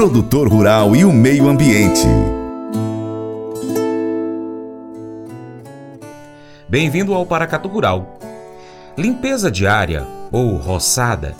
produtor rural e o meio ambiente. Bem-vindo ao Paracatu Rural. Limpeza diária ou roçada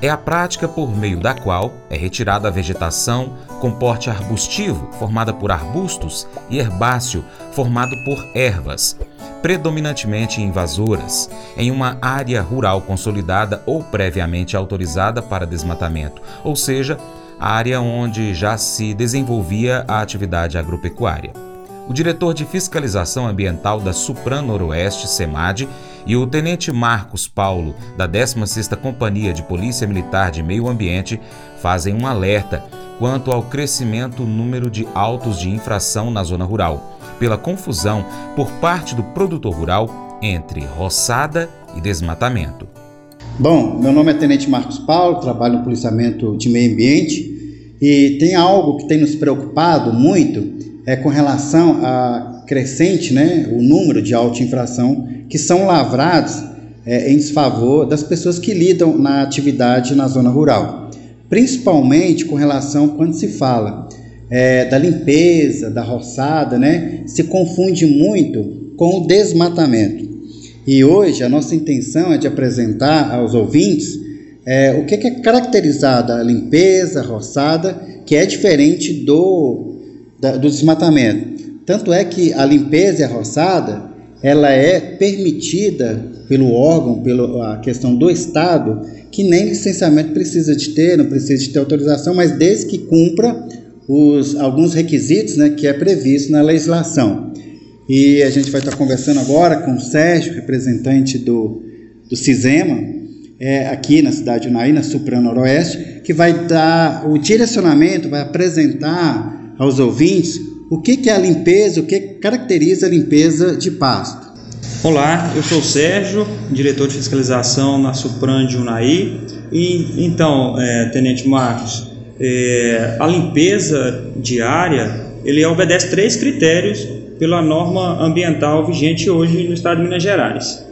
é a prática por meio da qual é retirada a vegetação com porte arbustivo, formada por arbustos, e herbáceo, formado por ervas, predominantemente invasoras, em uma área rural consolidada ou previamente autorizada para desmatamento, ou seja, área onde já se desenvolvia a atividade agropecuária o diretor de fiscalização ambiental da Supran Noroeste, SEMAD, e o tenente Marcos Paulo, da 16ª Companhia de Polícia Militar de Meio Ambiente, fazem um alerta quanto ao crescimento número de autos de infração na zona rural, pela confusão por parte do produtor rural entre roçada e desmatamento. Bom, meu nome é Tenente Marcos Paulo, trabalho no policiamento de meio ambiente e tem algo que tem nos preocupado muito é com relação a crescente, né, o número de auto-infração que são lavrados é, em desfavor das pessoas que lidam na atividade na zona rural, principalmente com relação quando se fala é, da limpeza, da roçada, né, se confunde muito com o desmatamento. E hoje a nossa intenção é de apresentar aos ouvintes é, o que é caracterizada a limpeza, roçada, que é diferente do da, do desmatamento. Tanto é que a limpeza e a roçada ela é permitida pelo órgão, pela questão do Estado, que nem licenciamento precisa de ter, não precisa de ter autorização, mas desde que cumpra os, alguns requisitos né, que é previsto na legislação. E a gente vai estar conversando agora com o Sérgio, representante do, do CISEMA, é, aqui na cidade de Unaí, na Supra Noroeste, que vai dar o direcionamento, vai apresentar aos ouvintes o que, que é a limpeza, o que caracteriza a limpeza de pasto. Olá, eu sou o Sérgio, diretor de fiscalização na Supran de Unai. E então, é, Tenente Marcos, é, a limpeza diária ele obedece três critérios pela norma ambiental vigente hoje no estado de Minas Gerais.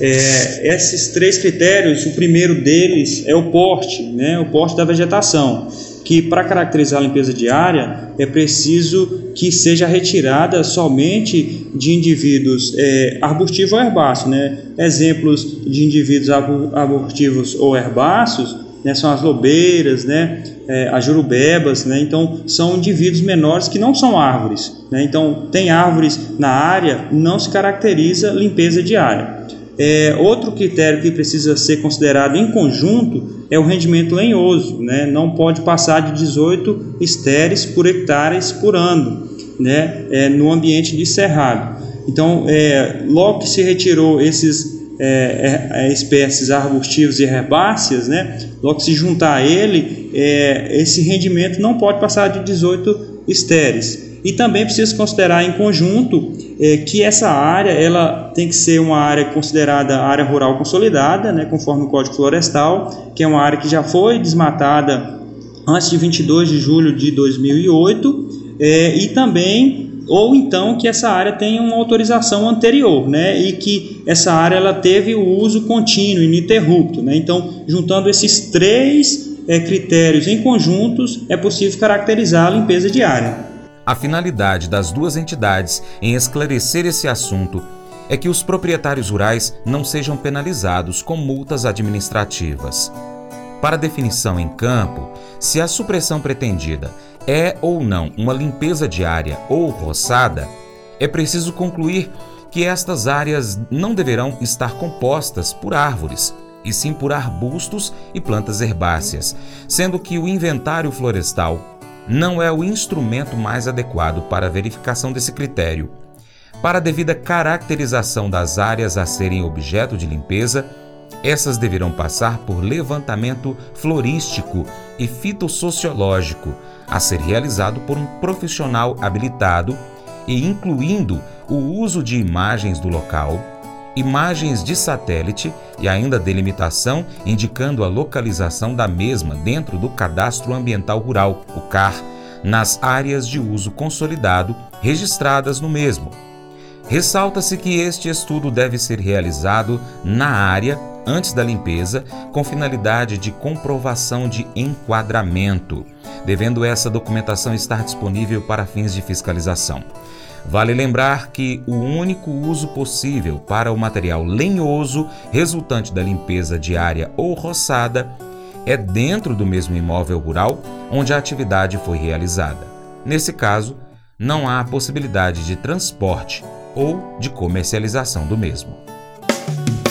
É, esses três critérios, o primeiro deles é o porte, né, o porte da vegetação que para caracterizar a limpeza diária é preciso que seja retirada somente de indivíduos é, arbustivos ou herbáceos. Né? Exemplos de indivíduos arbustivos ou herbáceos né, são as lobeiras, né, é, as jurubebas, né, então são indivíduos menores que não são árvores. Né, então, tem árvores na área, não se caracteriza limpeza diária. É, outro critério que precisa ser considerado em conjunto é o rendimento lenhoso, né? não pode passar de 18 estéreis por hectares por ano né? É, no ambiente de cerrado. Então, é, logo que se retirou esses é, é, é espécies arbustivas e herbáceas, né? logo que se juntar a ele, é, esse rendimento não pode passar de 18 estéreis. E também precisa considerar em conjunto é, que essa área ela tem que ser uma área considerada área rural consolidada, né, conforme o Código Florestal, que é uma área que já foi desmatada antes de 22 de julho de 2008, é, e também ou então que essa área tenha uma autorização anterior, né, e que essa área ela teve o uso contínuo, ininterrupto, né. Então, juntando esses três é, critérios em conjuntos, é possível caracterizar a limpeza diária. A finalidade das duas entidades em esclarecer esse assunto é que os proprietários rurais não sejam penalizados com multas administrativas. Para definição em campo, se a supressão pretendida é ou não uma limpeza diária ou roçada, é preciso concluir que estas áreas não deverão estar compostas por árvores, e sim por arbustos e plantas herbáceas, sendo que o inventário florestal não é o instrumento mais adequado para a verificação desse critério. Para a devida caracterização das áreas a serem objeto de limpeza, essas deverão passar por levantamento florístico e fitossociológico, a ser realizado por um profissional habilitado e incluindo o uso de imagens do local, imagens de satélite e ainda delimitação indicando a localização da mesma dentro do Cadastro Ambiental Rural, o CAR, nas áreas de uso consolidado registradas no mesmo. Ressalta-se que este estudo deve ser realizado na área antes da limpeza, com finalidade de comprovação de enquadramento, devendo essa documentação estar disponível para fins de fiscalização. Vale lembrar que o único uso possível para o material lenhoso resultante da limpeza diária ou roçada é dentro do mesmo imóvel rural onde a atividade foi realizada. Nesse caso, não há possibilidade de transporte ou de comercialização do mesmo.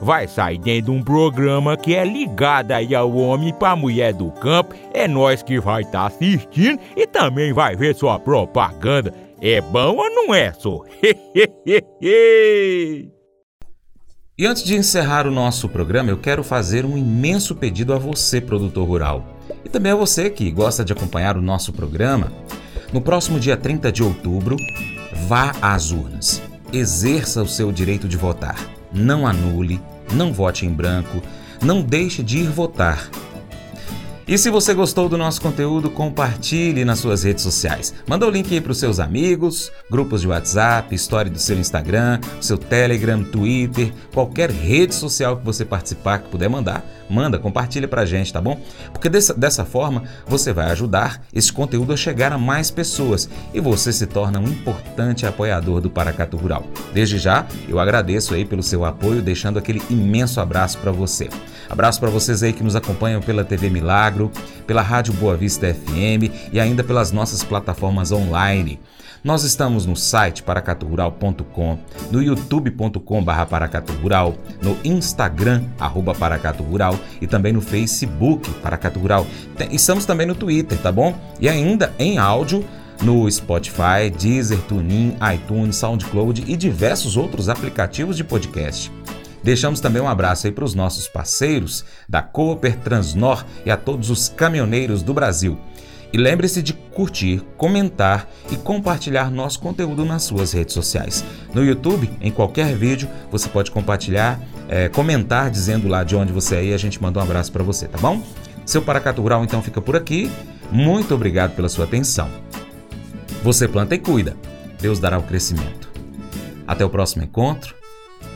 vai sair dentro de um programa que é ligado aí ao homem para mulher do campo. É nós que vai estar tá assistindo e também vai ver sua propaganda. É bom ou não é, só? E antes de encerrar o nosso programa, eu quero fazer um imenso pedido a você, produtor rural, e também a você que gosta de acompanhar o nosso programa. No próximo dia 30 de outubro, vá às urnas. Exerça o seu direito de votar. Não anule, não vote em branco, não deixe de ir votar. E se você gostou do nosso conteúdo, compartilhe nas suas redes sociais. Manda o link aí para os seus amigos, grupos de WhatsApp, história do seu Instagram, seu Telegram, Twitter, qualquer rede social que você participar, que puder mandar, manda, compartilha para a gente, tá bom? Porque dessa, dessa forma você vai ajudar esse conteúdo a chegar a mais pessoas e você se torna um importante apoiador do Paracato Rural. Desde já, eu agradeço aí pelo seu apoio, deixando aquele imenso abraço para você. Abraço para vocês aí que nos acompanham pela TV Milagro, pela Rádio Boa Vista FM e ainda pelas nossas plataformas online. Nós estamos no site paracaturural.com, no youtube.com paracaturural, no Instagram, arroba paracaturural e também no Facebook, Paracaturural. Estamos também no Twitter, tá bom? E ainda em áudio no Spotify, Deezer, TuneIn, iTunes, SoundCloud e diversos outros aplicativos de podcast. Deixamos também um abraço aí para os nossos parceiros da Cooper Transnor e a todos os caminhoneiros do Brasil. E lembre-se de curtir, comentar e compartilhar nosso conteúdo nas suas redes sociais. No YouTube, em qualquer vídeo, você pode compartilhar, é, comentar dizendo lá de onde você é e a gente manda um abraço para você, tá bom? Seu Paracato Rural então fica por aqui. Muito obrigado pela sua atenção. Você planta e cuida. Deus dará o crescimento. Até o próximo encontro.